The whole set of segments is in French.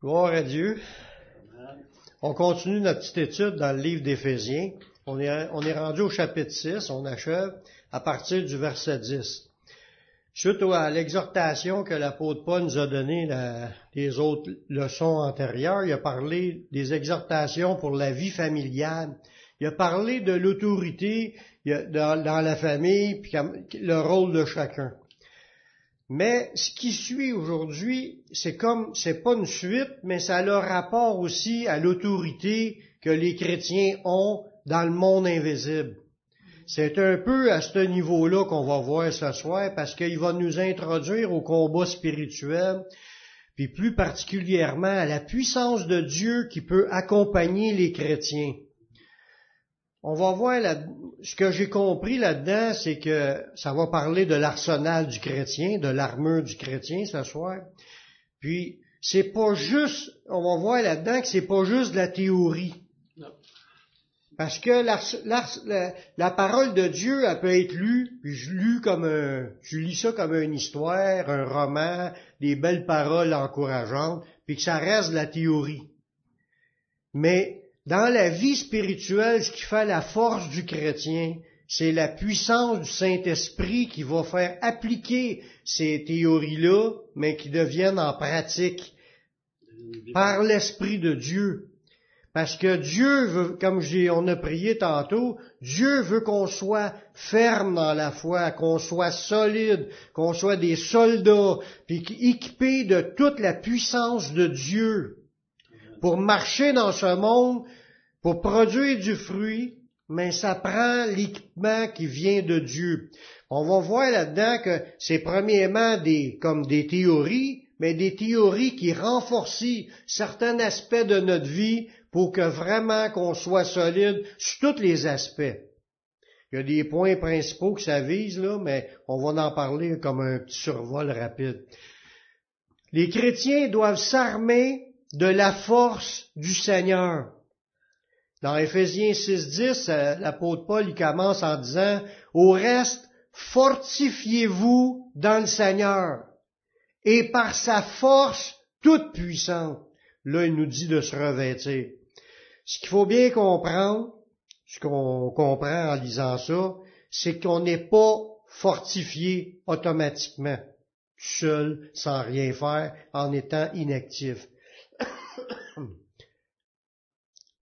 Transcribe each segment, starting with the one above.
Gloire à Dieu. On continue notre petite étude dans le livre d'Éphésiens. On est, on est rendu au chapitre 6, on achève à partir du verset 10. Suite à l'exhortation que l'apôtre Paul nous a donné la, les autres leçons antérieures, il a parlé des exhortations pour la vie familiale. Il a parlé de l'autorité dans, dans la famille, puis le rôle de chacun. Mais ce qui suit aujourd'hui, c'est comme, c'est pas une suite, mais ça a le rapport aussi à l'autorité que les chrétiens ont dans le monde invisible. C'est un peu à ce niveau-là qu'on va voir ce soir parce qu'il va nous introduire au combat spirituel, puis plus particulièrement à la puissance de Dieu qui peut accompagner les chrétiens. On va voir ce que j'ai compris là-dedans, c'est que ça va parler de l'arsenal du chrétien, de l'armure du chrétien ce soir. Puis c'est pas juste, on va voir là-dedans que c'est pas juste de la théorie. Parce que la, la, parole de Dieu, elle peut être lue, puis je lus comme un, je lis ça comme une histoire, un roman, des belles paroles encourageantes, puis que ça reste de la théorie. Mais dans la vie spirituelle, ce qui fait la force du chrétien, c'est la puissance du Saint-Esprit qui va faire appliquer ces théories-là, mais qui deviennent en pratique par l'Esprit de Dieu. Parce que Dieu veut, comme on a prié tantôt, Dieu veut qu'on soit ferme dans la foi, qu'on soit solide, qu'on soit des soldats, puis équipés de toute la puissance de Dieu pour marcher dans ce monde pour produire du fruit, mais ça prend l'équipement qui vient de Dieu. On va voir là-dedans que c'est premièrement des, comme des théories, mais des théories qui renforcent certains aspects de notre vie pour que vraiment qu'on soit solide sur tous les aspects. Il y a des points principaux que ça vise, là, mais on va en parler comme un petit survol rapide. Les chrétiens doivent s'armer de la force du Seigneur. Dans Éphésiens 6.10, euh, l'apôtre Paul il commence en disant, Au reste, fortifiez-vous dans le Seigneur et par sa force toute puissante. Là, il nous dit de se revêtir. Ce qu'il faut bien comprendre, ce qu'on comprend en lisant ça, c'est qu'on n'est pas fortifié automatiquement, seul, sans rien faire, en étant inactif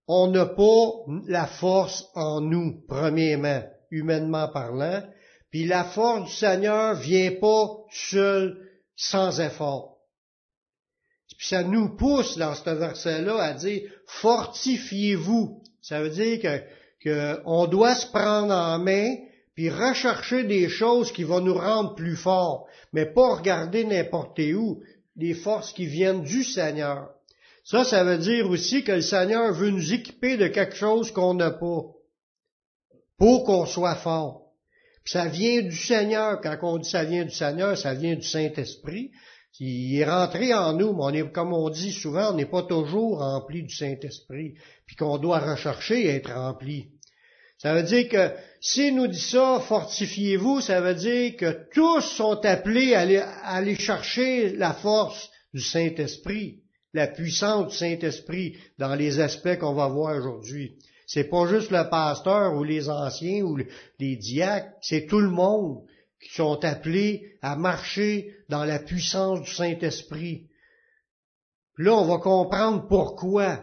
on n'a pas la force en nous, premièrement, humainement parlant, puis la force du Seigneur vient pas seule, sans effort. Puis ça nous pousse dans ce verset-là à dire fortifiez-vous. Ça veut dire que, que on doit se prendre en main puis rechercher des choses qui vont nous rendre plus forts, mais pas regarder n'importe où, les forces qui viennent du Seigneur. Ça, ça veut dire aussi que le Seigneur veut nous équiper de quelque chose qu'on n'a pas, pour qu'on soit fort. Puis ça vient du Seigneur. Quand on dit ça vient du Seigneur, ça vient du Saint-Esprit. Il est rentré en nous, mais on est, comme on dit souvent, on n'est pas toujours rempli du Saint-Esprit, puis qu'on doit rechercher être rempli. Ça veut dire que si nous dit ça, fortifiez-vous, ça veut dire que tous sont appelés à aller chercher la force du Saint-Esprit la puissance du Saint-Esprit dans les aspects qu'on va voir aujourd'hui. C'est pas juste le pasteur ou les anciens ou les diacres, c'est tout le monde qui sont appelés à marcher dans la puissance du Saint-Esprit. Là, on va comprendre pourquoi.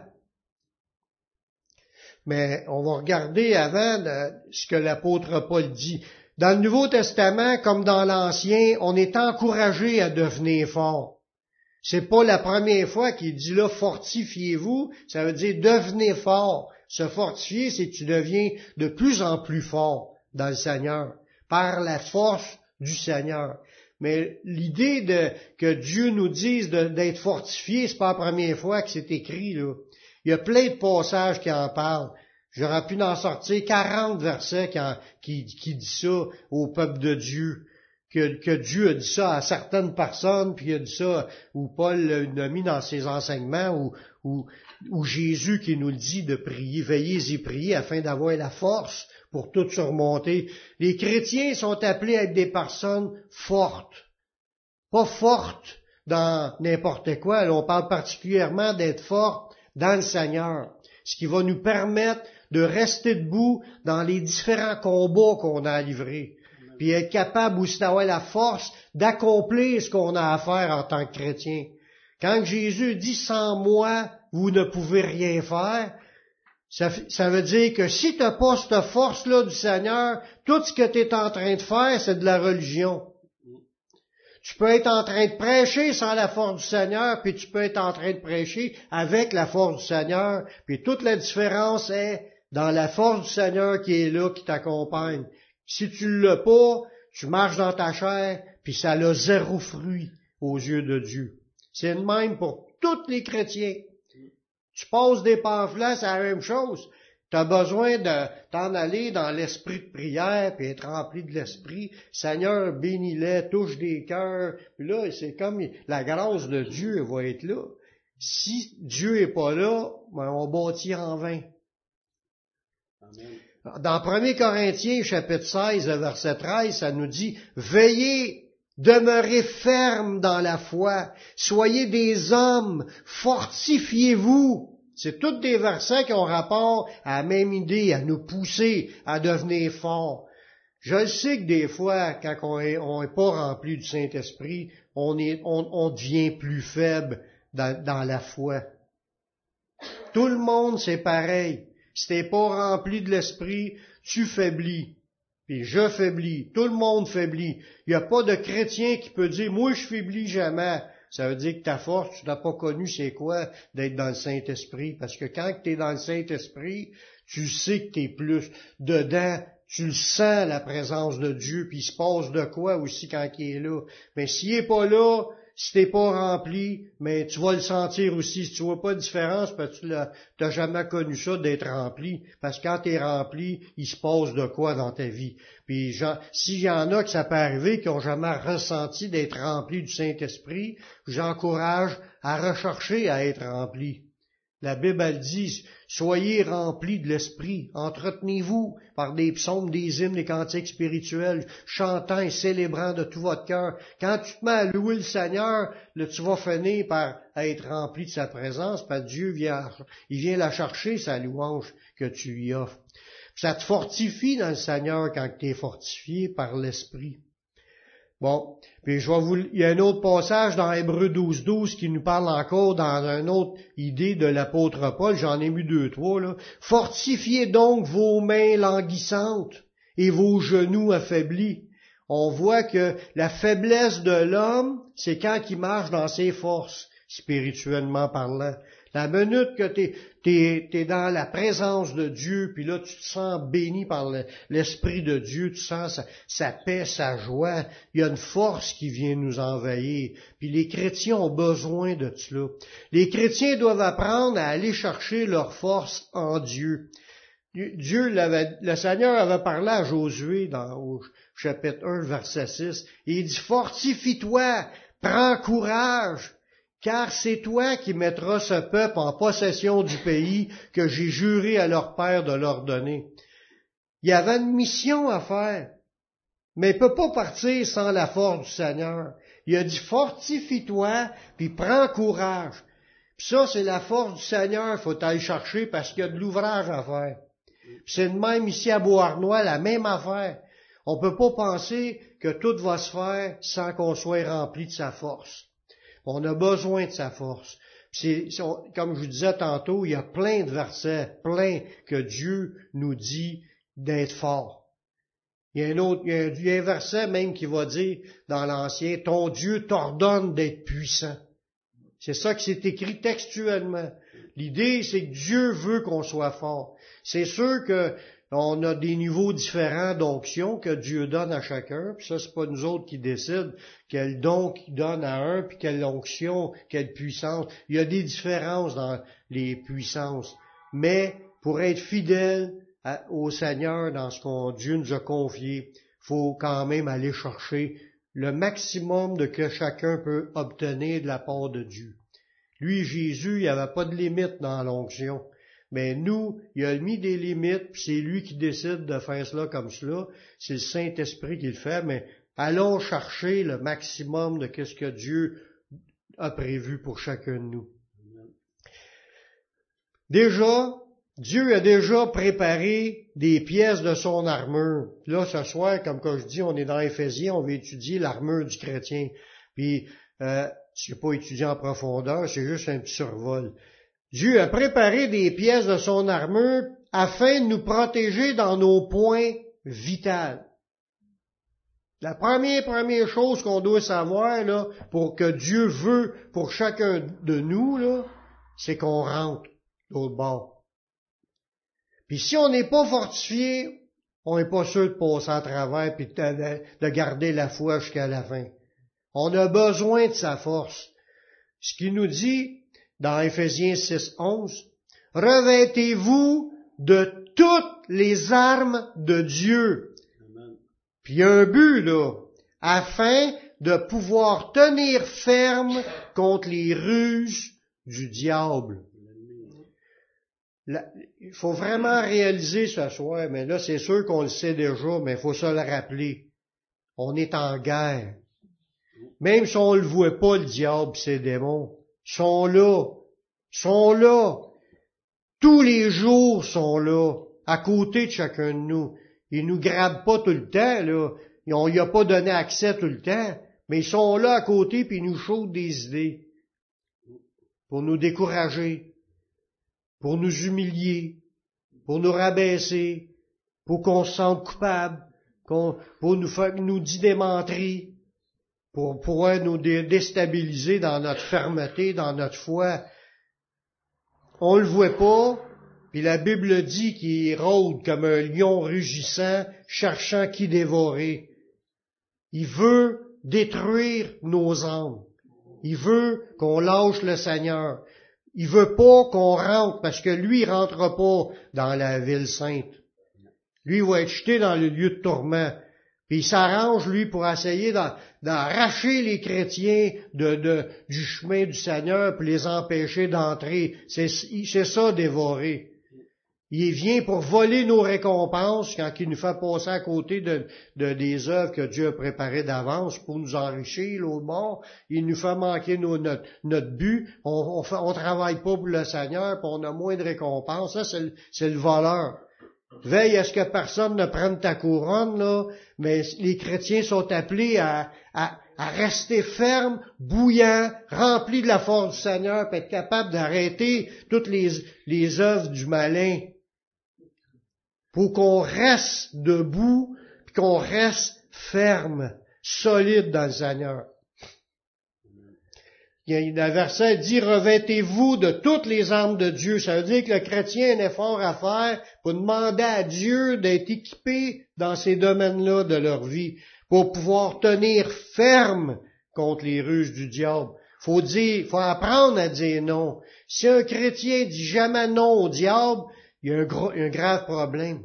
Mais on va regarder avant ce que l'apôtre Paul dit. Dans le Nouveau Testament, comme dans l'Ancien, on est encouragé à devenir fort. C'est pas la première fois qu'il dit là, fortifiez-vous, ça veut dire devenez fort. Se fortifier, c'est que tu deviens de plus en plus fort dans le Seigneur, par la force du Seigneur. Mais l'idée de que Dieu nous dise d'être fortifié, c'est pas la première fois que c'est écrit là. Il y a plein de passages qui en parlent. J'aurais pu en sortir 40 versets qui, qui, qui dit ça au peuple de Dieu que, Dieu a dit ça à certaines personnes, puis il a dit ça, ou Paul l'a mis dans ses enseignements, ou, ou, Jésus qui nous le dit de prier, veillez et priez afin d'avoir la force pour tout surmonter. Les chrétiens sont appelés à être des personnes fortes. Pas fortes dans n'importe quoi. on parle particulièrement d'être fort dans le Seigneur, ce qui va nous permettre de rester debout dans les différents combats qu'on a à livrer, puis être capable aussi d'avoir la force d'accomplir ce qu'on a à faire en tant que chrétien. Quand Jésus dit sans moi, vous ne pouvez rien faire, ça, veut dire que si tu n'as pas cette force-là du Seigneur, tout ce que tu es en train de faire, c'est de la religion. Tu peux être en train de prêcher sans la force du Seigneur, puis tu peux être en train de prêcher avec la force du Seigneur, puis toute la différence est dans la force du Seigneur qui est là, qui t'accompagne. Si tu l'as pas, tu marches dans ta chair, puis ça a zéro fruit aux yeux de Dieu. C'est le même pour tous les chrétiens. Tu poses des pamphlets, c'est la même chose. Tu as besoin de t'en aller dans l'esprit de prière, puis être rempli de l'esprit. Seigneur, bénis-les, touche des cœurs. Puis là, c'est comme la grâce de Dieu va être là. Si Dieu est pas là, ben on bâtit en vain. Dans 1 Corinthiens, chapitre 16, verset 13, ça nous dit, Veillez, demeurez fermes dans la foi, soyez des hommes, fortifiez-vous. C'est tous des versets qui ont rapport à la même idée, à nous pousser à devenir forts. Je sais que des fois, quand on n'est est pas rempli du Saint-Esprit, on, on, devient plus faible dans la foi. Tout le monde, c'est pareil. Si t'es pas rempli de l'Esprit, tu faiblis. Puis je faiblis. Tout le monde faiblit. Il n'y a pas de chrétien qui peut dire, moi je faiblis jamais. Ça veut dire que ta force, tu n'as pas connu c'est quoi d'être dans le Saint-Esprit. Parce que quand tu es dans le Saint-Esprit, tu sais que tu es plus dedans, tu le sens la présence de Dieu, puis il se passe de quoi aussi quand il est là. Mais s'il n'est pas là, si t'es pas rempli, mais tu vas le sentir aussi. Si tu vois pas de différence, parce que tu n'as jamais connu ça d'être rempli. Parce que quand tu es rempli, il se passe de quoi dans ta vie? Puis s'il y en a que ça peut arriver, qui ont jamais ressenti d'être rempli du Saint-Esprit, j'encourage à rechercher à être rempli. La Bible, dit, soyez remplis de l'Esprit, entretenez-vous par des psaumes, des hymnes, des cantiques spirituels, chantant et célébrant de tout votre cœur. Quand tu te mets à louer le Seigneur, là, tu vas finir par être rempli de sa présence, parce que Dieu vient, il vient la chercher, sa louange que tu lui offres. Ça te fortifie dans le Seigneur quand tu es fortifié par l'Esprit. Bon, puis je vais vous, il y a un autre passage dans Hébreu 12, 12 qui nous parle encore dans une autre idée de l'apôtre Paul, j'en ai mis deux, trois, là. Fortifiez donc vos mains languissantes et vos genoux affaiblis. On voit que la faiblesse de l'homme, c'est quand il marche dans ses forces, spirituellement parlant. La minute que tu es, dans la présence de Dieu, puis là tu te sens béni par l'Esprit de Dieu, tu sens sa, paix, sa joie, il y a une force qui vient nous envahir. Puis les chrétiens ont besoin de cela. Les chrétiens doivent apprendre à aller chercher leur force en Dieu. Dieu le Seigneur avait parlé à Josué dans au chapitre 1, verset 6, et il dit, fortifie-toi, prends courage, car c'est toi qui mettras ce peuple en possession du pays que j'ai juré à leur père de leur donner. Il y avait une mission à faire, mais il peut pas partir sans la force du Seigneur. Il a dit fortifie-toi, puis prends courage. Puis ça, c'est la force du Seigneur, faut aller chercher parce qu'il y a de l'ouvrage à faire. C'est de même ici à Beauharnois, la même affaire. On peut pas penser que tout va se faire sans qu'on soit rempli de sa force. On a besoin de sa force. C'est, comme je vous disais tantôt, il y a plein de versets, plein que Dieu nous dit d'être fort. Il y a un autre, il y a un, verset même qui va dire dans l'Ancien, ton Dieu t'ordonne d'être puissant. C'est ça qui s'est écrit textuellement. L'idée, c'est que Dieu veut qu'on soit fort. C'est sûr que on a des niveaux différents d'onction que Dieu donne à chacun, puis ça, c'est pas nous autres qui décident quel don qu'il donne à un, puis quelle onction, quelle puissance. Il y a des différences dans les puissances. Mais pour être fidèle au Seigneur dans ce qu'on Dieu nous a confié, faut quand même aller chercher le maximum de que chacun peut obtenir de la part de Dieu. Lui, Jésus, il n'y avait pas de limite dans l'onction. Mais nous, il a mis des limites, puis c'est lui qui décide de faire cela comme cela. C'est le Saint-Esprit qui le fait, mais allons chercher le maximum de ce que Dieu a prévu pour chacun de nous. Déjà, Dieu a déjà préparé des pièces de son armure. Là, ce soir, comme quand je dis, on est dans Éphésiens, on va étudier l'armure du chrétien. Puis, euh, je pas étudié en profondeur, c'est juste un petit survol. Dieu a préparé des pièces de son armure afin de nous protéger dans nos points vitaux. La première, première chose qu'on doit savoir, là, pour que Dieu veut pour chacun de nous, là, c'est qu'on rentre l'autre bord. Puis si on n'est pas fortifié, on n'est pas sûr de passer à travers puis de, de garder la foi jusqu'à la fin. On a besoin de sa force. Ce qu'il nous dit dans Ephésiens 6, 11, revêtez-vous de toutes les armes de Dieu. Puis un but, là, afin de pouvoir tenir ferme contre les ruses du diable. il faut vraiment réaliser ce soir, mais là c'est sûr qu'on le sait déjà, mais il faut se le rappeler. On est en guerre. Même si on ne le voit pas, le diable ses démons, sont là, sont là. Tous les jours sont là, à côté de chacun de nous. Ils nous grabent pas tout le temps, là. On n'y a pas donné accès tout le temps, mais ils sont là à côté puis ils nous chauffent des idées pour nous décourager, pour nous humilier, pour nous rabaisser, pour qu'on se sente coupable, pour nous faire nous démentrer pour pouvoir nous déstabiliser dans notre fermeté, dans notre foi. On le voit pas, puis la Bible dit qu'il rôde comme un lion rugissant, cherchant qui dévorer. Il veut détruire nos âmes. Il veut qu'on lâche le Seigneur. Il veut pas qu'on rentre, parce que lui, il rentrera pas dans la ville sainte. Lui, il va être jeté dans le lieu de tourment. Puis il s'arrange, lui, pour essayer d'arracher les chrétiens du chemin du Seigneur, pour les empêcher d'entrer. C'est ça, dévorer. Il vient pour voler nos récompenses quand il nous fait passer à côté de, des œuvres que Dieu a préparées d'avance pour nous enrichir, l'autre bord. Il nous fait manquer notre, but. On, on, travaille pas pour le Seigneur, puis on a moins de récompenses. Ça, c'est le voleur. Veille à ce que personne ne prenne ta couronne, là, mais les chrétiens sont appelés à, rester fermes, bouillants, remplis de la force du Seigneur, pour être capables d'arrêter toutes les, les œuvres du malin. Pour qu'on reste debout, qu'on reste ferme, solide dans le Seigneur. Il y a un verset dit revêtez-vous de toutes les armes de Dieu. Ça veut dire que le chrétien a un effort à faire pour demander à Dieu d'être équipé dans ces domaines-là de leur vie pour pouvoir tenir ferme contre les ruses du diable. Faut dire, faut apprendre à dire non. Si un chrétien dit jamais non au diable, il y a un, un grave problème.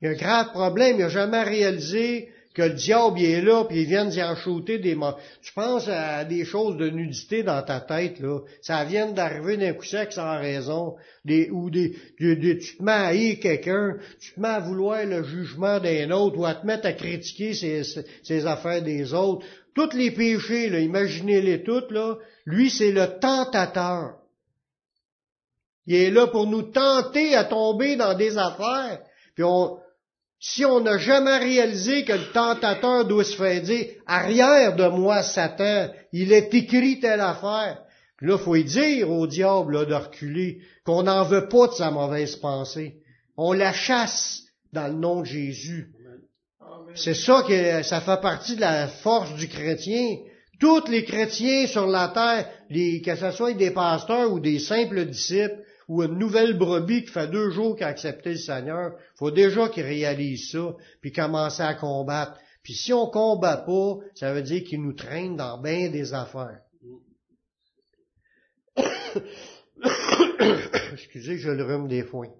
Il y a un grave problème. Il n'a jamais réalisé que le diable est là, puis il vient d'y en shooter des. Tu penses à des choses de nudité dans ta tête, là. Ça vient d'arriver d'un coup sec sans raison. Des, ou des, tu te mets à haïr quelqu'un, tu te mets à vouloir le jugement d'un autre, ou à te mettre à critiquer ses, affaires des autres. Tous les péchés, là, imaginez-les toutes, là. Lui, c'est le tentateur. Il est là pour nous tenter à tomber dans des affaires. Puis on, si on n'a jamais réalisé que le tentateur doit se faire dire, arrière de moi, Satan, il est écrit telle affaire. Puis là, faut y dire au diable de reculer, qu'on n'en veut pas de sa mauvaise pensée. On la chasse dans le nom de Jésus. C'est ça que ça fait partie de la force du chrétien. Tous les chrétiens sur la terre, que ce soit des pasteurs ou des simples disciples, ou une nouvelle brebis qui fait deux jours qu'il a accepté le Seigneur, faut déjà qu'il réalise ça, puis commencer à combattre. Puis si on combat pas, ça veut dire qu'il nous traîne dans bien des affaires. Excusez, je le rhume des foins.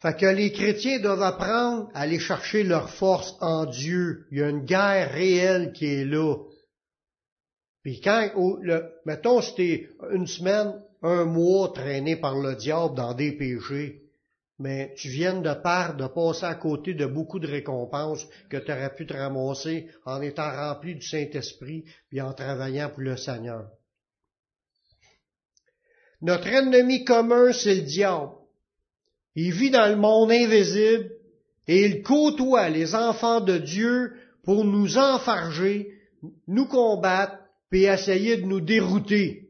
Fait que les chrétiens doivent apprendre à aller chercher leur force en Dieu. Il y a une guerre réelle qui est là. Puis quand, le, mettons, c'était une semaine, un mois traîné par le diable dans des péchés, mais tu viennes de part de passer à côté de beaucoup de récompenses que tu aurais pu te ramasser en étant rempli du Saint-Esprit et en travaillant pour le Seigneur. Notre ennemi commun, c'est le diable. Il vit dans le monde invisible et il côtoie les enfants de Dieu pour nous enfarger, nous combattre, puis essayer de nous dérouter.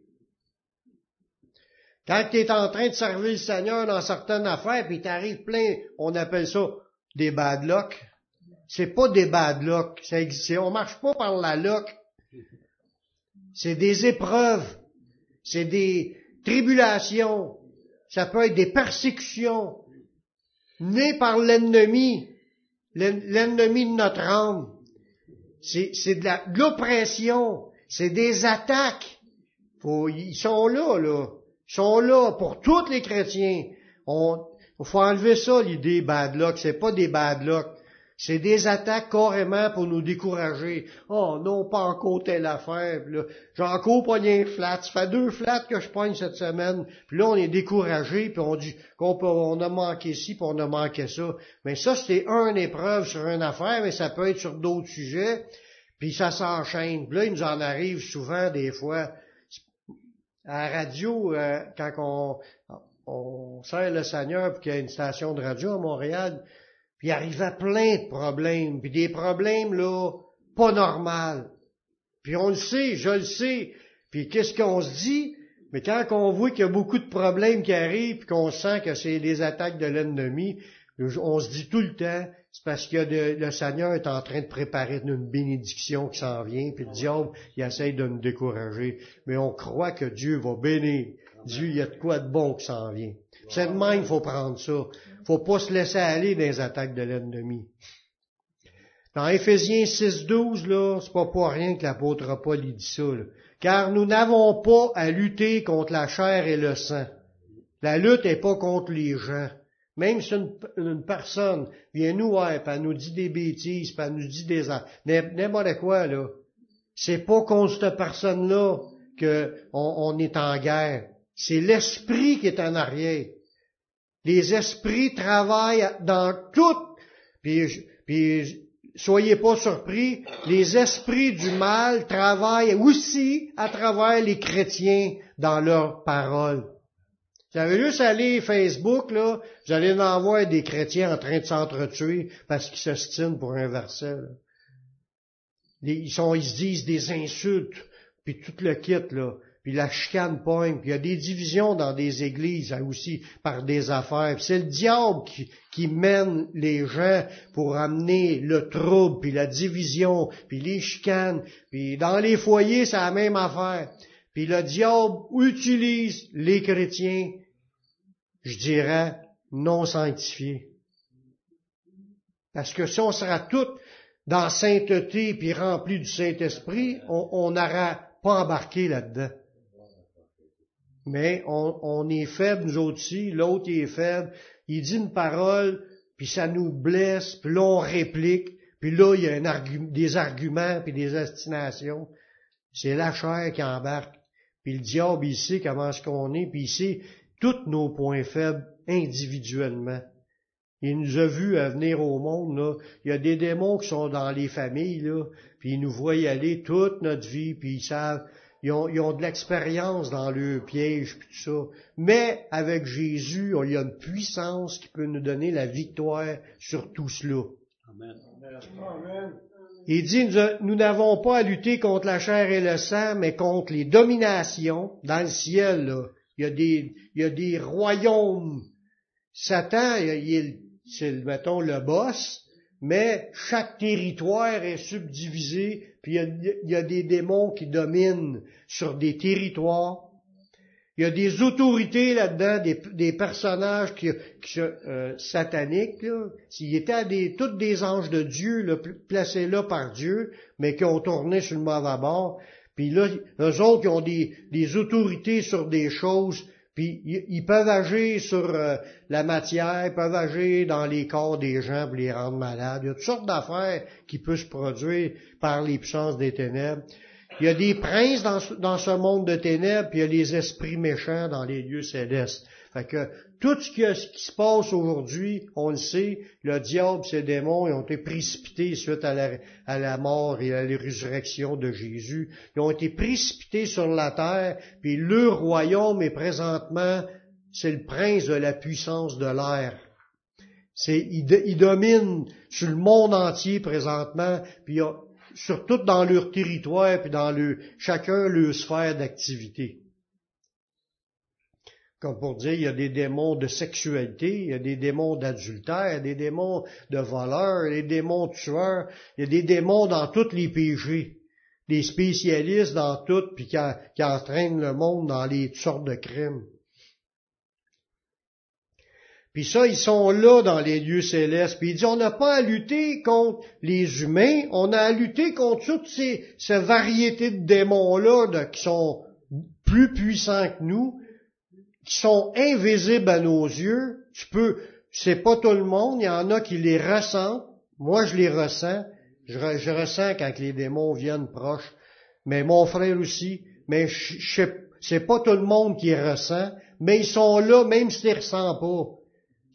Quand tu es en train de servir le Seigneur dans certaines affaires, puis t'arrives plein, on appelle ça des bad luck. C'est pas des bad luck. Ça existe. On marche pas par la luck. C'est des épreuves. C'est des tribulations. Ça peut être des persécutions nées par l'ennemi, l'ennemi de notre âme. C'est de l'oppression. C'est des attaques. Ils sont là, là sont là pour tous les chrétiens. On, faut enlever ça, l'idée bad luck. C'est pas des bad luck. C'est des attaques carrément pour nous décourager. Oh non, pas encore telle affaire. J'ai encore pogné un flat. Ça fait deux flats que je pogne cette semaine. Puis là, on est découragé, puis on dit qu'on on a manqué ci, puis on a manqué ça. Mais ça, c'est une épreuve sur une affaire, mais ça peut être sur d'autres sujets. Puis ça s'enchaîne. Puis là, il nous en arrive souvent des fois à la radio, euh, quand on, on sert le Seigneur, puis qu'il y a une station de radio à Montréal, puis il arrivait plein de problèmes, puis des problèmes, là, pas normaux. Puis on le sait, je le sais. Puis qu'est-ce qu'on se dit? Mais quand on voit qu'il y a beaucoup de problèmes qui arrivent, puis qu'on sent que c'est des attaques de l'ennemi, on se dit tout le temps, c'est parce que le Seigneur est en train de préparer une bénédiction qui s'en vient, puis le diable, il essaye de nous décourager. Mais on croit que Dieu va bénir. Dieu, il y a de quoi de bon qui s'en vient. C'est de même, il faut prendre ça. faut pas se laisser aller dans les attaques de l'ennemi. Dans Éphésiens 6.12, là, c'est pas pour rien que l'apôtre Paul dit ça. Car nous n'avons pas à lutter contre la chair et le sang. La lutte n'est pas contre les gens. Même si une, personne vient nous voir, puis elle nous dit des bêtises, elle nous dit des n'importe quoi, là, c'est pas contre cette personne-là qu'on on est en guerre. C'est l'esprit qui est en arrière. Les esprits travaillent dans tout. Puis, puis soyez pas surpris, les esprits du mal travaillent aussi à travers les chrétiens dans leurs paroles. J'avais juste aller Facebook, là, j'allais en voir des chrétiens en train de s'entretuer parce qu'ils s'ostinent pour un verset. Ils, sont, ils se disent des insultes, puis tout le kit, là. Puis la chicane pogne, puis il y a des divisions dans des églises hein, aussi par des affaires. C'est le diable qui, qui, mène les gens pour amener le trouble, puis la division, puis les chicanes. Puis dans les foyers, c'est la même affaire. Puis le diable utilise les chrétiens, je dirais, non sanctifiés. Parce que si on sera tous dans sainteté puis remplis du Saint-Esprit, on n'aura pas embarqué là-dedans. Mais on, est faible, nous aussi, l'autre est faible. Il dit une parole, puis ça nous blesse, puis là on réplique, puis là il y a des arguments, puis des astinations. C'est la chair qui embarque. Puis le diable, il sait comment est-ce qu'on est, puis il sait tous nos points faibles individuellement. Il nous a vus à venir au monde, là. Il y a des démons qui sont dans les familles, là, puis ils nous voient y aller toute notre vie, puis ils savent, ils ont, ils ont de l'expérience dans le piège, puis tout ça. Mais avec Jésus, il y a une puissance qui peut nous donner la victoire sur tout cela. Amen. Amen. Il dit, nous n'avons pas à lutter contre la chair et le sang, mais contre les dominations dans le ciel. Là. Il, y a des, il royaumes. Satan, c'est, mettons, le boss, mais chaque territoire est subdivisé, puis il il y a des démons qui dominent sur des territoires. Il y a des autorités là-dedans, des, personnages qui, qui euh, sataniques. S'ils étaient des, tous des anges de Dieu, placés là par Dieu, mais qui ont tourné sur le mauvais bord. Puis là, eux autres qui ont des, des autorités sur des choses, puis ils, peuvent agir sur euh, la matière, ils peuvent agir dans les corps des gens pour les rendre malades. Il y a toutes sortes d'affaires qui peuvent se produire par les puissances des ténèbres. Il y a des princes dans, ce monde de ténèbres, puis il y a les esprits méchants dans les lieux célestes. Fait que tout ce qui, se passe aujourd'hui, on le sait, le diable, ses démons, ils ont été précipités suite à la, mort et à la résurrection de Jésus. Ils ont été précipités sur la terre, puis le royaume est présentement, c'est le prince de la puissance de l'air. C'est, il, domine sur le monde entier présentement, puis surtout dans leur territoire, puis dans le, chacun leur sphère d'activité. Comme pour dire, il y a des démons de sexualité, il y a des démons d'adultère, il y a des démons de voleurs, il y a des démons tueurs, il y a des démons dans tous les péchés. Des spécialistes dans tout, puis qui entraînent le monde dans les sortes de crimes. Puis ça, ils sont là dans les lieux célestes. Puis il dit, on n'a pas à lutter contre les humains, on a à lutter contre toutes ces, variétés de démons-là qui sont plus puissants que nous, qui sont invisibles à nos yeux. Tu peux, c'est pas tout le monde, il y en a qui les ressentent. Moi, je les ressens. Je, ressens quand les démons viennent proches. Mais mon frère aussi. Mais je, c'est pas tout le monde qui les ressent. Mais ils sont là, même s'ils ne ressentent pas.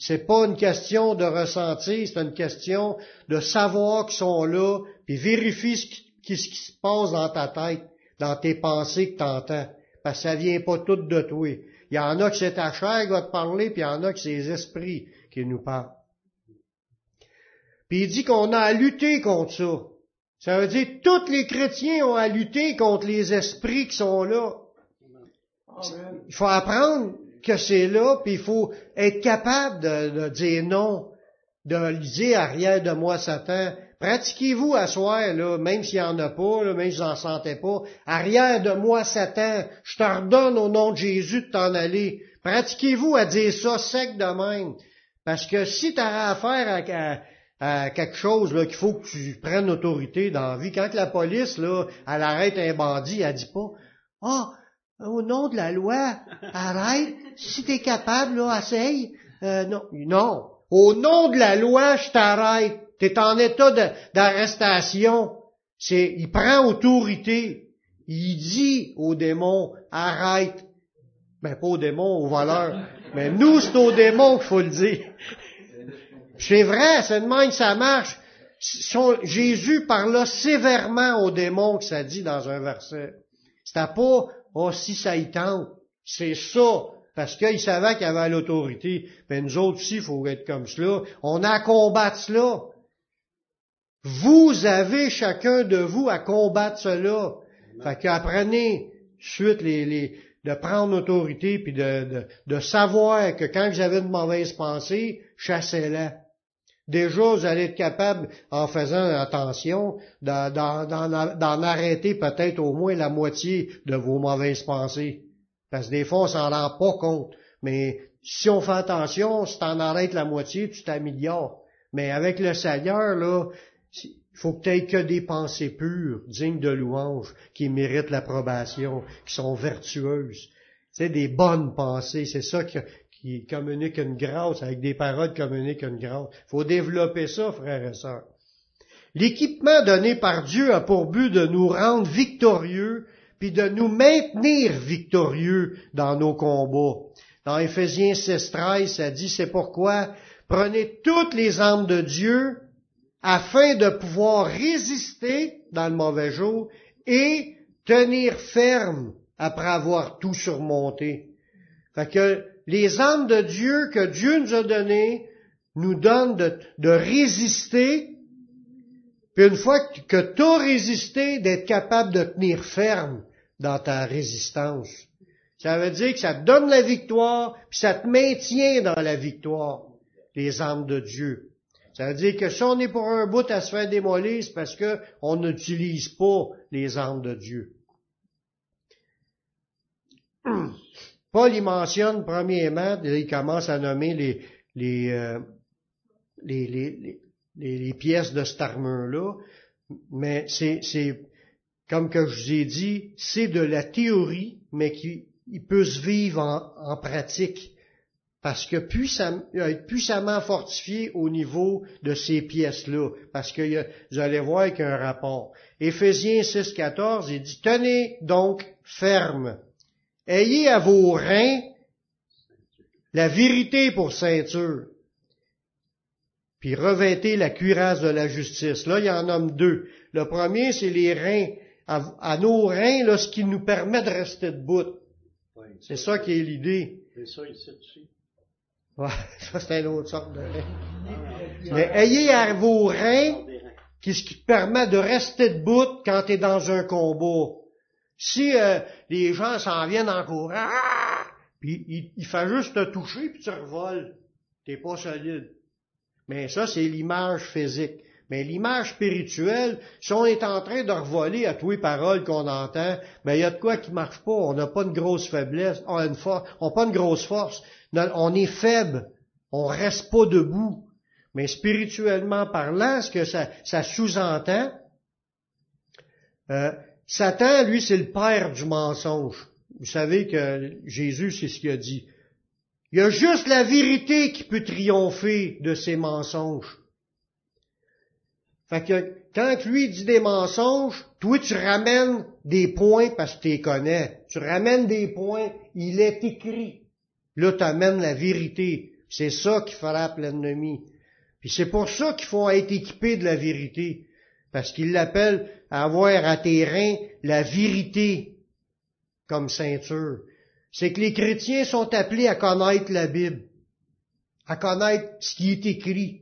C'est pas une question de ressentir, c'est une question de savoir qu'ils sont là, puis vérifie ce qui, se passe dans ta tête, dans tes pensées que tu entends. Parce que ça vient pas tout de toi. Il y en a que c'est ta chair qui va te parler, puis il y en a que c'est les esprits qui nous parlent. Puis il dit qu'on a à lutter contre ça. Ça veut dire que tous les chrétiens ont à lutter contre les esprits qui sont là. Il faut apprendre que c'est là, puis il faut être capable de, dire non, de dire arrière de moi Satan. Pratiquez-vous à soi, là, même s'il n'y en a pas, là, même si vous n'en pas. Arrière de moi Satan, je t'ordonne au nom de Jésus de t'en aller. Pratiquez-vous à dire ça sec de même. Parce que si tu as affaire à, quelque chose qu'il faut que tu prennes autorité dans la vie, quand la police, là, elle arrête un bandit, elle dit pas Ah, au nom de la loi, arrête, si t'es capable, là, essaye. Euh, non, non. Au nom de la loi, je t'arrête. T'es en état d'arrestation. C'est, il prend autorité. Il dit au démon, arrête. Ben, pas au démon, au voleur. Mais nous, c'est au démon qu'il faut le dire. C'est vrai, c'est de même que ça marche. Jésus parla sévèrement au démon que ça dit dans un verset. C'était pas oh, si ça y tente, c'est ça, parce qu'il savait qu'il avait l'autorité. Mais nous autres aussi, il faut être comme cela. On a à combattre cela. Vous avez chacun de vous à combattre cela. Fait qu'apprenez suite les, les, de prendre l'autorité puis de, de, de, savoir que quand j'avais une mauvaise pensée, chassez-la. Déjà, vous allez être capable, en faisant attention, d'en arrêter peut-être au moins la moitié de vos mauvaises pensées. Parce que des fois, on s'en rend pas compte. Mais si on fait attention, si t'en arrêtes la moitié, tu t'améliores. Mais avec le Seigneur, là, il faut que tu que des pensées pures, dignes de louange, qui méritent l'approbation, qui sont vertueuses. C'est des bonnes pensées, c'est ça que, qui communique une grâce, avec des paroles communiquent une grâce. Il faut développer ça, frères et sœurs. L'équipement donné par Dieu a pour but de nous rendre victorieux, puis de nous maintenir victorieux dans nos combats. Dans Ephésiens 16.13, ça dit, c'est pourquoi prenez toutes les armes de Dieu afin de pouvoir résister dans le mauvais jour et tenir ferme après avoir tout surmonté. Fait que les armes de Dieu que Dieu nous a données nous donnent de, résister, puis une fois que tu as résisté, d'être capable de tenir ferme dans ta résistance. Ça veut dire que ça te donne la victoire, puis ça te maintient dans la victoire, les armes de Dieu. Ça veut dire que si on est pour un bout à se faire démolir, c'est parce qu'on n'utilise pas les armes de Dieu. Paul y mentionne premièrement, il commence à nommer les, les, euh, les, les, les, pièces de cette armure-là, mais c'est, c'est, comme que je vous ai dit, c'est de la théorie, mais qui il peut se vivre en, en pratique parce que puissamment, être puissamment fortifié au niveau de ces pièces-là, parce que vous allez voir qu'il y a un rapport. Éphésiens 6, 14, il dit, tenez donc ferme, ayez à vos reins la vérité pour ceinture, puis revêtez la cuirasse de la justice. Là, il y en nomme deux. Le premier, c'est les reins, à, nos reins, là, ce qui nous permet de rester debout. c'est ça qui est l'idée. C'est ça ici, Ouais, ça c'est une autre sorte de rein. Mais ayez à vos reins qui ce qui te permet de rester debout quand tu es dans un combat. Si euh, les gens s'en viennent en courant, puis il, il, fait juste te toucher puis tu revoles, t'es pas solide. Mais ça, c'est l'image physique. Mais l'image spirituelle, si on est en train de revoler à tous les paroles qu'on entend, mais il y a de quoi qui marche pas. On n'a pas de grosse faiblesse, on a une force, on n'a pas une grosse force on est faible, on reste pas debout. Mais spirituellement parlant, ce que ça, sous-entend, euh, Satan, lui, c'est le père du mensonge. Vous savez que Jésus, c'est ce qu'il a dit. Il y a juste la vérité qui peut triompher de ces mensonges. Fait que quand lui dit des mensonges, toi tu ramènes des points parce que tu les connais. Tu ramènes des points, il est écrit. Là, tu amènes la vérité. C'est ça qui frappe l'ennemi. Puis c'est pour ça qu'il faut être équipé de la vérité. Parce qu'il l'appelle à avoir à tes reins la vérité comme ceinture. C'est que les chrétiens sont appelés à connaître la Bible, à connaître ce qui est écrit,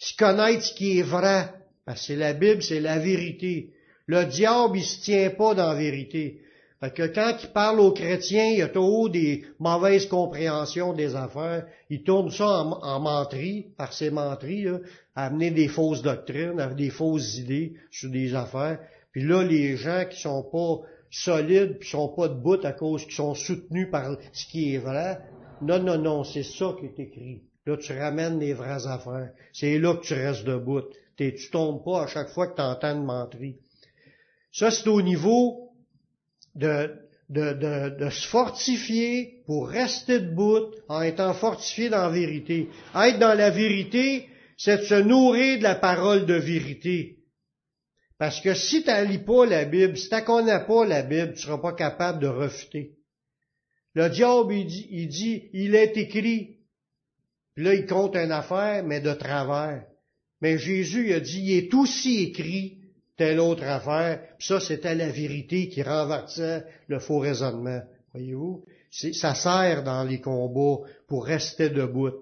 à connaître ce qui est vrai. Parce que la Bible, c'est la vérité. Le diable, il se tient pas dans la vérité. Fait que quand il parle aux chrétiens, il y a toujours des mauvaises compréhensions des affaires. Il tourne ça en, menterie, par ses menteries, à amener des fausses doctrines, à des fausses idées sur des affaires. Puis là, les gens qui sont pas solides, puis sont pas debout à cause qu'ils sont soutenus par ce qui est vrai, non, non, non, c'est ça qui est écrit. Là, tu ramènes les vraies affaires. C'est là que tu restes debout. Tu tombes pas à chaque fois que tu entends une menterie. Ça, c'est au niveau de, de, se fortifier pour rester debout en étant fortifié dans la vérité. Être dans la vérité, c'est de se nourrir de la parole de vérité. Parce que si tu lis pas la Bible, si tu connais pas la Bible, tu seras pas capable de refuter. Le diable, il dit, il, dit, il est écrit. Puis là, il compte une affaire, mais de travers. Mais Jésus, a dit, il est aussi écrit telle autre affaire. Puis ça, c'était la vérité qui renversait le faux raisonnement. Voyez-vous? Ça sert dans les combats pour rester debout.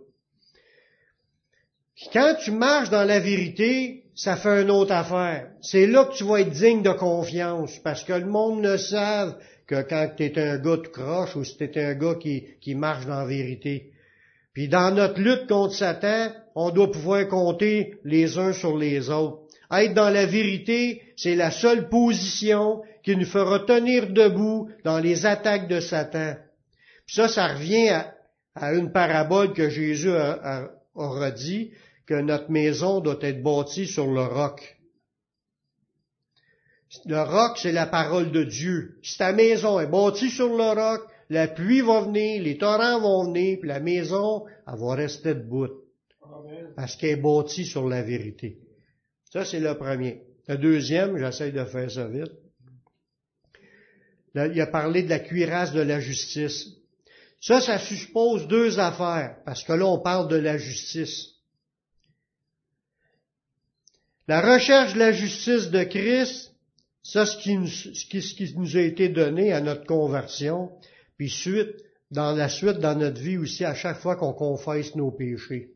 quand tu marches dans la vérité, ça fait une autre affaire. C'est là que tu vas être digne de confiance, parce que le monde ne savent que quand tu es un gars tout croche ou si tu un gars qui, qui marche dans la vérité. Puis dans notre lutte contre Satan, on doit pouvoir compter les uns sur les autres. Être dans la vérité, c'est la seule position qui nous fera tenir debout dans les attaques de Satan. Puis ça, ça revient à, une parabole que Jésus a, aura dit, que notre maison doit être bâtie sur le roc. Le roc, c'est la parole de Dieu. Si ta maison est bâtie sur le roc, la pluie va venir, les torrents vont venir, puis la maison, elle va rester debout. Parce qu'elle est bâtie sur la vérité. Ça, c'est le premier. Le deuxième, j'essaie de faire ça vite. il a parlé de la cuirasse de la justice. Ça, ça suppose deux affaires, parce que là, on parle de la justice. La recherche de la justice de Christ, ça, ce qui, nous, ce qui nous a été donné à notre conversion, puis suite, dans la suite, dans notre vie aussi, à chaque fois qu'on confesse nos péchés.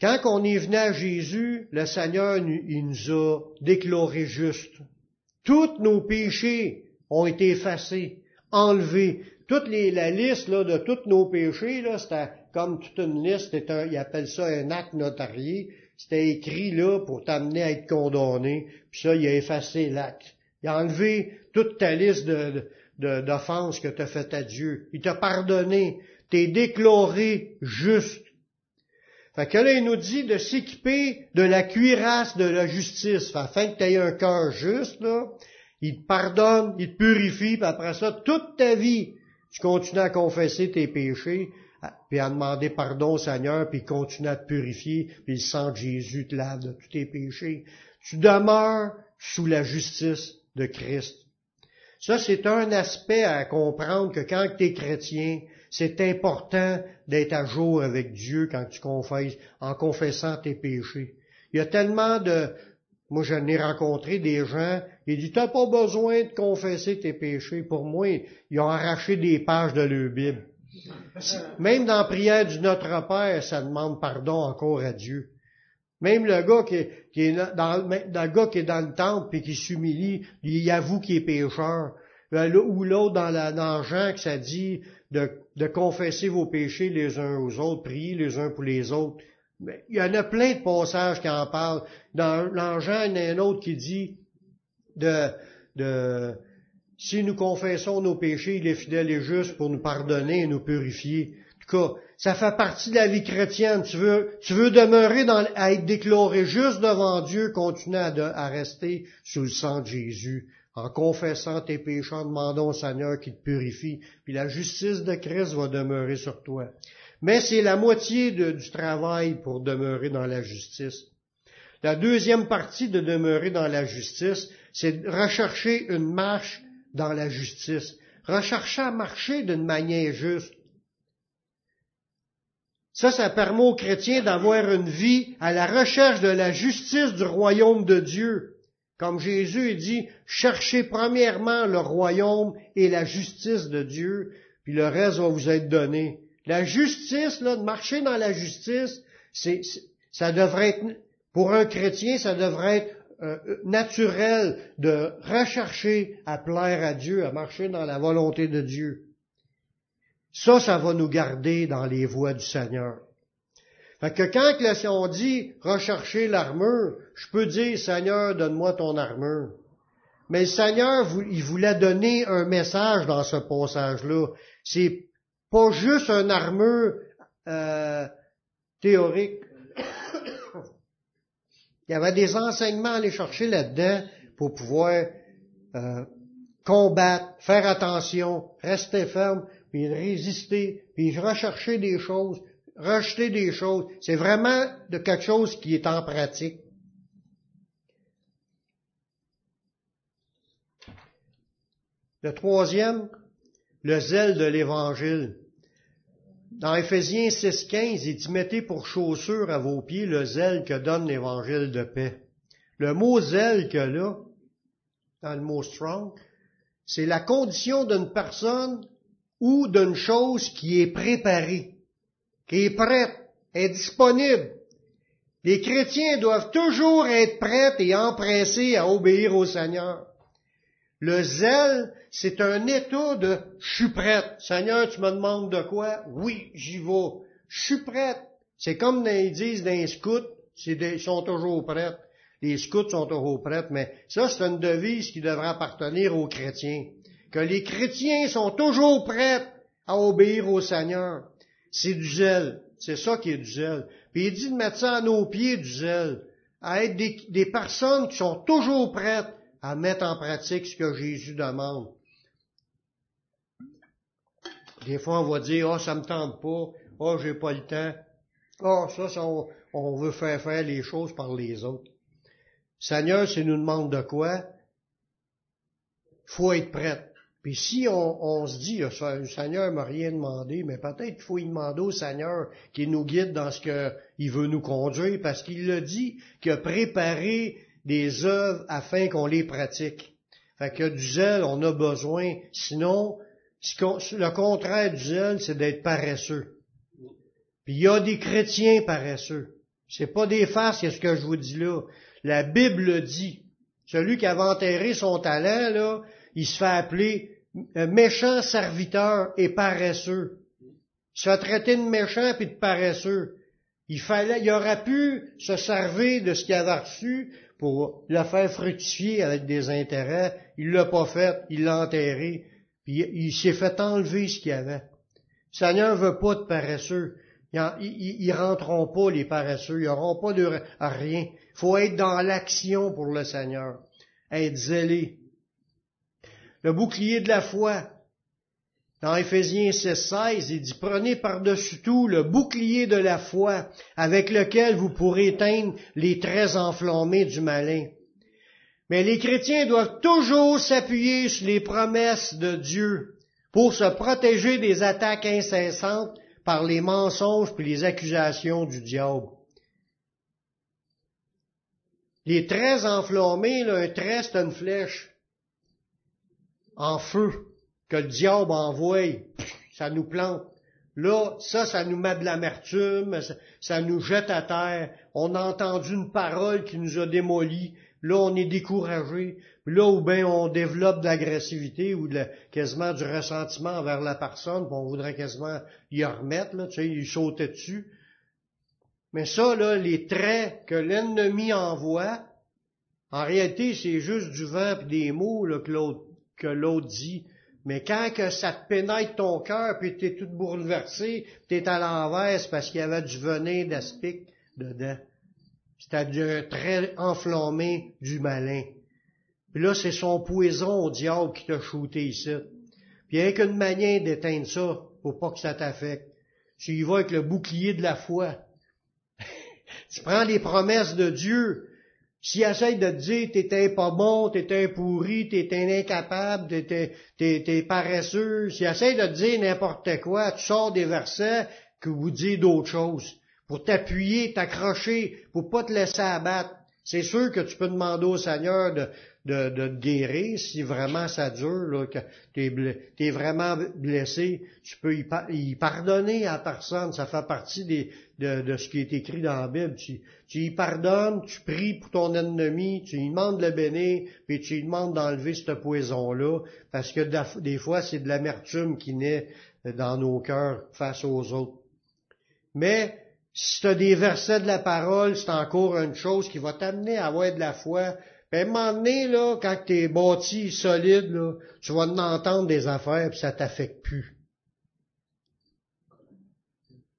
Quand on est venu à Jésus, le Seigneur il nous a déclaré juste. Tous nos péchés ont été effacés, enlevés. Toute la liste de tous nos péchés, c'était comme toute une liste, un, ils appellent ça un acte notarié. C'était écrit là pour t'amener à être condamné. Puis ça, il a effacé l'acte. Il a enlevé toute ta liste d'offenses que tu as faites à Dieu. Il t'a pardonné. T'es déclaré juste. Fait que là, il nous dit de s'équiper de la cuirasse de la justice, afin que tu aies un cœur juste. Il te pardonne, il te purifie, puis après ça, toute ta vie, tu continues à confesser tes péchés, puis à demander pardon au Seigneur, puis il continue à te purifier, puis le sang de Jésus te lave de tous tes péchés. Tu demeures sous la justice de Christ. Ça, c'est un aspect à comprendre que quand tu es chrétien, c'est important d'être à jour avec Dieu quand tu confesses, en confessant tes péchés. Il y a tellement de, moi, je n'ai rencontré des gens, il dit, t'as pas besoin de confesser tes péchés. Pour moi, ils ont arraché des pages de leur Bible. Même dans la prière du Notre Père, ça demande pardon encore à Dieu. Même le gars qui est, dans, le gars dans le temple et qui s'humilie, il avoue qu'il est pécheur. Euh, ou l'autre dans, la, dans Jean que ça dit de, de confesser vos péchés les uns aux autres, prier les uns pour les autres. Mais il y en a plein de passages qui en parlent. Dans, dans Jean, il y en a un autre qui dit de, de si nous confessons nos péchés, il est fidèle et juste pour nous pardonner et nous purifier. En tout cas, ça fait partie de la vie chrétienne. Tu veux, tu veux demeurer dans, à être déclaré juste devant Dieu, continuer à, à rester sous le sang de Jésus. En confessant tes péchés, en demandant au Seigneur qu'il te purifie, puis la justice de Christ va demeurer sur toi. Mais c'est la moitié du travail pour demeurer dans la justice. La deuxième partie de demeurer dans la justice, c'est rechercher une marche dans la justice. Rechercher à marcher d'une manière juste. Ça, ça permet aux chrétiens d'avoir une vie à la recherche de la justice du royaume de Dieu. Comme Jésus dit, cherchez premièrement le royaume et la justice de Dieu, puis le reste va vous être donné. La justice, là, de marcher dans la justice, c'est, ça devrait être, pour un chrétien, ça devrait être euh, naturel de rechercher à plaire à Dieu, à marcher dans la volonté de Dieu. Ça, ça va nous garder dans les voies du Seigneur. Fait que quand on dit rechercher l'armure, je peux dire Seigneur, donne-moi ton armure. Mais le Seigneur, il voulait donner un message dans ce passage-là. C'est pas juste une armure euh, théorique. il y avait des enseignements à aller chercher là-dedans pour pouvoir euh, combattre, faire attention, rester ferme, puis résister, puis rechercher des choses, rejeter des choses. C'est vraiment de quelque chose qui est en pratique. Le troisième, le zèle de l'Évangile. Dans Éphésiens 6.15, il dit, mettez pour chaussure à vos pieds le zèle que donne l'Évangile de paix. Le mot zèle que là, dans le mot strong, c'est la condition d'une personne ou d'une chose qui est préparée qui est prête, est disponible. Les chrétiens doivent toujours être prêts et empressés à obéir au Seigneur. Le zèle, c'est un état de je suis prête. Seigneur, tu me demandes de quoi? Oui, j'y vais. Je suis prête. C'est comme ils disent dans les scouts, ils sont toujours prêts. Les scouts sont toujours prêts, mais ça, c'est une devise qui devrait appartenir aux chrétiens. Que les chrétiens sont toujours prêts à obéir au Seigneur. C'est du zèle. C'est ça qui est du zèle. Puis il dit de mettre ça à nos pieds, du zèle. À être des, personnes qui sont toujours prêtes à mettre en pratique ce que Jésus demande. Des fois, on va dire, oh, ça me tente pas, oh, j'ai pas le temps. Oh, ça, on, veut faire faire les choses par les autres. Seigneur, s'il nous demande de quoi, faut être prête. Puis si on, se dit, le Seigneur m'a rien demandé, mais peut-être qu'il faut y demander au Seigneur qu'il nous guide dans ce qu'il veut nous conduire, parce qu'il l'a dit qu'il a préparé des œuvres afin qu'on les pratique. Fait que du zèle, on a besoin. Sinon, le contraire du zèle, c'est d'être paresseux. Puis il y a des chrétiens paresseux. C'est pas des farces, c'est ce que je vous dis là. La Bible dit. Celui qui avait enterré son talent, là, il se fait appeler méchant serviteur et paresseux. Il se fait traiter de méchant puis de paresseux. Il fallait, il aurait pu se servir de ce qu'il avait reçu pour le faire fructifier avec des intérêts. Il l'a pas fait, il l'a enterré, puis il, s'est fait enlever ce qu'il avait. Le Seigneur veut pas de paresseux. Ils, ils, rentreront pas, les paresseux. Ils n'auront pas de rien. Il faut être dans l'action pour le Seigneur. Être zélé le bouclier de la foi. Dans Éphésiens 16, il dit, prenez par-dessus tout le bouclier de la foi avec lequel vous pourrez éteindre les traits enflammés du malin. Mais les chrétiens doivent toujours s'appuyer sur les promesses de Dieu pour se protéger des attaques incessantes par les mensonges et les accusations du diable. Les traits enflammés, là, un trait, c'est une flèche en feu que le diable envoie, ça nous plante. Là, ça, ça nous met de l'amertume, ça, nous jette à terre. On a entendu une parole qui nous a démolis. Là, on est découragé. Là où bien on développe de l'agressivité ou de quasiment du ressentiment envers la personne, on voudrait quasiment y remettre, là, tu sais, y sauter dessus. Mais ça, là, les traits que l'ennemi envoie, en réalité, c'est juste du vent et des mots là, que l'autre dit. Mais quand que ça te pénètre ton cœur, puis t'es tout bouleversé, t'es à l'envers, parce qu'il y avait du venin d'aspic dedans. Du trait enflammé du malin. Puis là, c'est son poison au diable qui t'a shooté ici. Puis il n'y a qu'une manière d'éteindre ça, pour pas que ça t'affecte. Tu y vas avec le bouclier de la foi. tu prends les promesses de Dieu, s'il essaie de te dire t'étais pas bon, t'étais pourri, t'étais incapable, t'es, paresseux, s'il essaie de te dire n'importe quoi, tu sors des versets que vous dites d'autres choses. Pour t'appuyer, t'accrocher, pour pas te laisser abattre. C'est sûr que tu peux demander au Seigneur de, de, de te guérir si vraiment ça dure, là, que tu es, vraiment blessé. Tu peux y, pardonner à personne. Ça fait partie de, de, ce qui est écrit dans la Bible. Tu, tu y pardonnes, tu pries pour ton ennemi, tu lui demandes de le bénir, puis tu lui demandes d'enlever ce poison-là, parce que des fois, c'est de l'amertume qui naît dans nos cœurs face aux autres. Mais si tu as des versets de la parole, c'est encore une chose qui va t'amener à avoir de la foi, à un moment donné, là, quand tu es bâti solide, là, tu vas en entendre des affaires, puis ça t'affecte plus.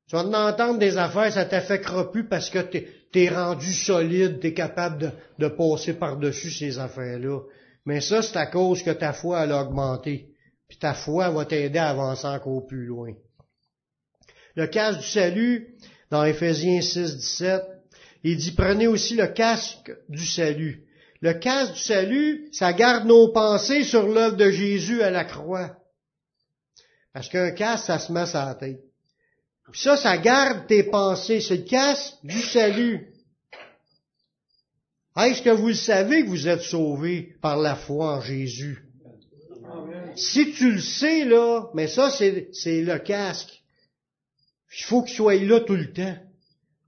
Tu vas en entendre des affaires, ça t'affectera plus parce que tu es, rendu solide, tu es capable de, passer par-dessus ces affaires-là. Mais ça, c'est à cause que ta foi a augmenté. Puis ta foi va t'aider à avancer encore plus loin. Le casque du salut, dans Ephésiens 6, 17, il dit, prenez aussi le casque du salut. Le casque du salut, ça garde nos pensées sur l'œuvre de Jésus à la croix. Parce qu'un casque, ça se met sur la tête. Puis ça, ça garde tes pensées. C'est le casque du salut. Est-ce que vous le savez que vous êtes sauvés par la foi en Jésus? Si tu le sais, là, mais ça, c'est, c'est le casque. Il faut qu'il soit là tout le temps.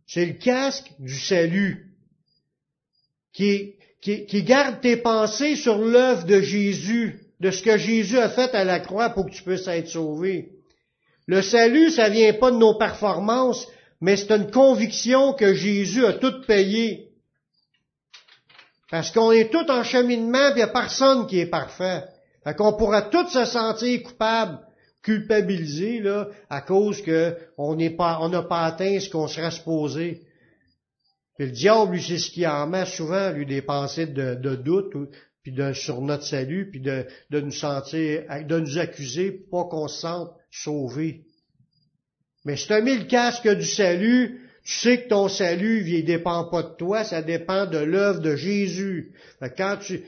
C'est le casque du salut qui, qui, garde tes pensées sur l'œuvre de Jésus, de ce que Jésus a fait à la croix pour que tu puisses être sauvé. Le salut, ça vient pas de nos performances, mais c'est une conviction que Jésus a tout payé. Parce qu'on est tout en cheminement, puis il n'y a personne qui est parfait. Fait qu'on pourra tous se sentir coupable, culpabilisé, là, à cause pas, on n'a pas atteint ce qu'on serait supposé le diable, lui, c'est ce qui en met souvent, lui, des pensées de, doute, puis de, sur notre salut, puis de, de nous sentir, de nous accuser, pas qu'on se sente sauvé. Mais si tu as mis le casque du salut, tu sais que ton salut, il dépend pas de toi, ça dépend de l'œuvre de Jésus. quand tu,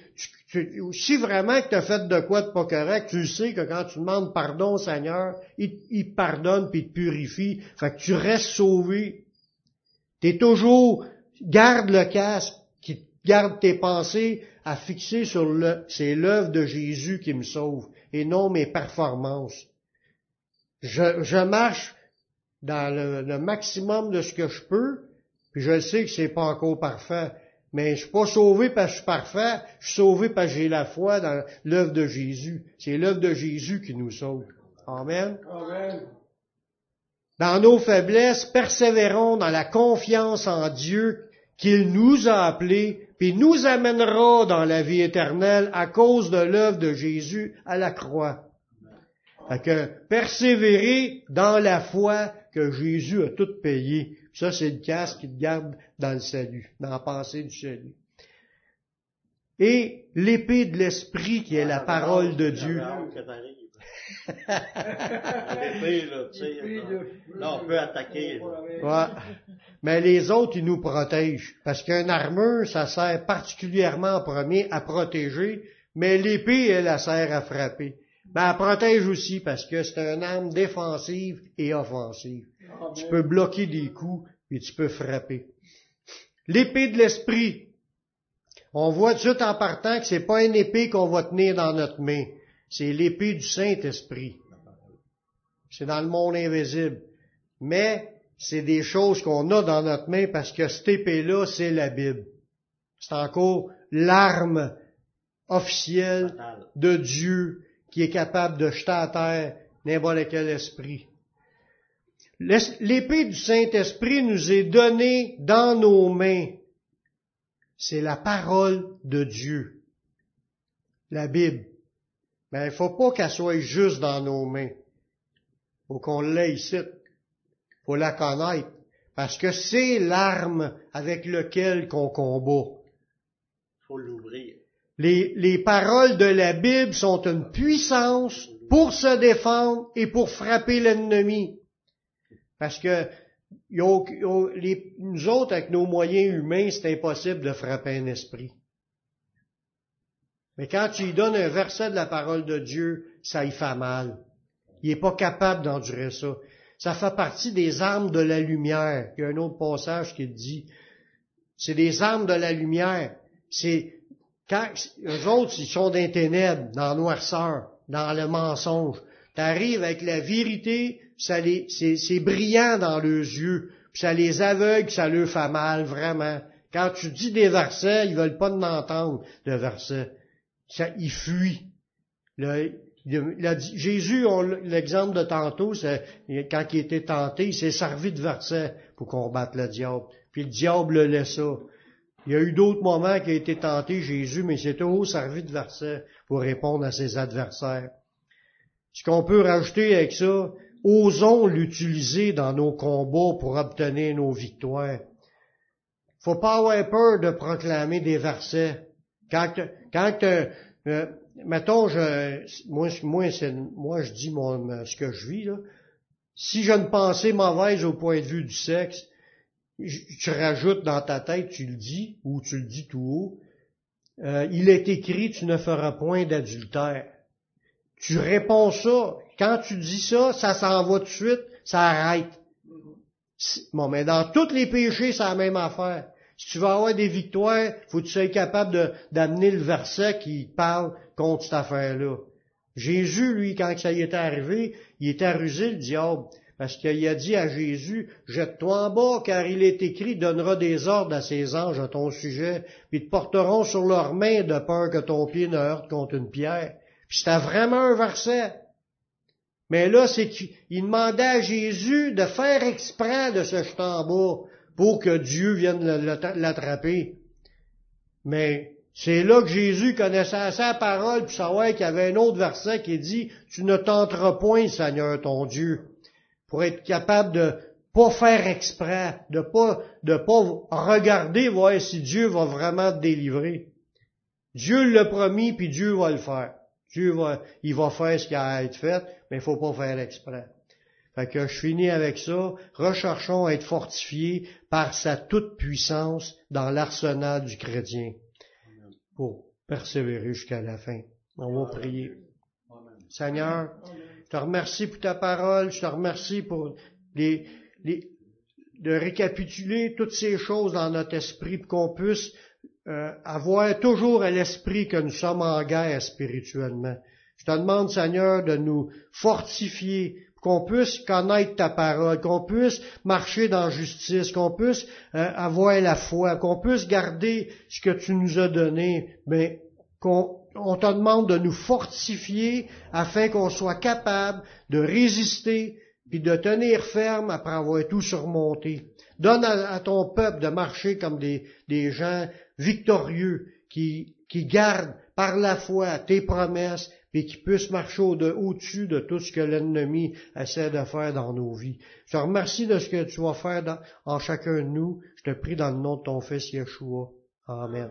si vraiment que tu as fait de quoi de pas correct, tu sais que quand tu demandes pardon au Seigneur, il, il pardonne puis il te purifie. Fait que tu restes sauvé. Tu es toujours garde le casque, qui garde tes pensées à fixer sur le, c'est l'œuvre de Jésus qui me sauve et non mes performances. Je, je marche dans le, maximum de ce que je peux, puis je sais que c'est pas encore parfait, mais je suis pas sauvé parce que je suis parfait, je suis sauvé parce que j'ai la foi dans l'œuvre de Jésus. C'est l'œuvre de Jésus qui nous sauve. Amen. Amen. Dans nos faiblesses, persévérons dans la confiance en Dieu qu'il nous a appelés, puis nous amènera dans la vie éternelle à cause de l'œuvre de Jésus à la croix. Fait que persévérer dans la foi que Jésus a tout payé. Ça, c'est le casque qui garde dans le salut, dans la pensée du salut. Et l'épée de l'esprit qui est la parole de Dieu. L'épée, là, tu sais, là, on peut attaquer. Ouais. Mais les autres, ils nous protègent. Parce qu'un armure, ça sert particulièrement en premier à protéger, mais l'épée, elle, elle sert à frapper. Mais elle protège aussi parce que c'est une arme défensive et offensive. Tu peux bloquer des coups et tu peux frapper. L'épée de l'esprit. On voit tout de suite en partant que c'est pas une épée qu'on va tenir dans notre main. C'est l'épée du Saint-Esprit. C'est dans le monde invisible. Mais c'est des choses qu'on a dans notre main parce que cette épée-là, c'est la Bible. C'est encore l'arme officielle de Dieu qui est capable de jeter à terre n'importe quel esprit. L'épée du Saint-Esprit nous est donnée dans nos mains. C'est la parole de Dieu. La Bible. Mais il faut pas qu'elle soit juste dans nos mains. faut qu'on l'ait ici. faut la connaître. Parce que c'est l'arme avec laquelle qu'on combat. faut l'ouvrir. Les, les paroles de la Bible sont une puissance pour se défendre et pour frapper l'ennemi. Parce que nous autres, avec nos moyens humains, c'est impossible de frapper un esprit. Mais quand tu lui donnes un verset de la parole de Dieu, ça y fait mal. Il n'est pas capable d'endurer ça. Ça fait partie des armes de la lumière. Il y a un autre passage qui dit, c'est des armes de la lumière. C'est quand eux autres, ils sont dans les ténèbres, dans la noirceur, dans le mensonge. Tu arrives avec la vérité, ça les, c'est, brillant dans leurs yeux, puis ça les aveugle, ça leur fait mal, vraiment. Quand tu dis des versets, ils veulent pas entendre de versets. Ça, ils fuient. Jésus, l'exemple de tantôt, quand il était tenté, il s'est servi de versets pour combattre le diable. Puis le diable le laissa. Il y a eu d'autres moments qu'il a été tenté, Jésus, mais il s'est toujours servi de versets pour répondre à ses adversaires. Ce qu'on peut rajouter avec ça, osons l'utiliser dans nos combats pour obtenir nos victoires. Faut pas avoir peur de proclamer des versets. Quand, quand euh, mettons, je, moi, moi, moi, je dis mon, ce que je vis, là. Si j'ai une pensée mauvaise au point de vue du sexe, tu rajoutes dans ta tête, tu le dis, ou tu le dis tout haut, euh, il est écrit, tu ne feras point d'adultère. Tu réponds ça. Quand tu dis ça, ça s'en va tout de suite, ça arrête. Bon, mais dans tous les péchés, c'est la même affaire. Si tu veux avoir des victoires, faut que tu sois capable d'amener le verset qui parle contre cette affaire-là. Jésus, lui, quand ça y était arrivé, il était rusé, le diable. Parce qu'il a dit à Jésus, jette-toi en bas, car il est écrit, donnera des ordres à ses anges à ton sujet, puis te porteront sur leurs mains de peur que ton pied ne heurte contre une pierre. Puis c'était vraiment un verset. Mais là, c'est qu'il demandait à Jésus de faire exprès de se jeter en bas pour que Dieu vienne l'attraper. Mais c'est là que Jésus connaissait sa parole, puis savoir qu'il y avait un autre verset qui dit, tu ne tenteras point, Seigneur ton Dieu pour être capable de pas faire exprès, de pas, de pas regarder voir si Dieu va vraiment te délivrer. Dieu l'a promis, puis Dieu va le faire. Dieu va, il va faire ce qui a à être fait, mais il faut pas faire exprès. Fait que je finis avec ça. Recherchons à être fortifiés par sa toute puissance dans l'arsenal du chrétien pour persévérer jusqu'à la fin. On va prier. Seigneur, je te remercie pour ta parole, je te remercie pour les, de récapituler toutes ces choses dans notre esprit pour qu'on puisse euh, avoir toujours à l'esprit que nous sommes en guerre spirituellement. Je te demande, Seigneur, de nous fortifier, qu'on puisse connaître ta parole, qu'on puisse marcher dans justice, qu'on puisse euh, avoir la foi, qu'on puisse garder ce que tu nous as donné, mais qu'on on te demande de nous fortifier afin qu'on soit capable de résister puis de tenir ferme après avoir tout surmonté. Donne à, ton peuple de marcher comme des, gens victorieux qui gardent par la foi tes promesses et qui puissent marcher au-dessus de tout ce que l'ennemi essaie de faire dans nos vies. Je te remercie de ce que tu vas faire en chacun de nous. Je te prie dans le nom de ton Fils Yeshua. Amen.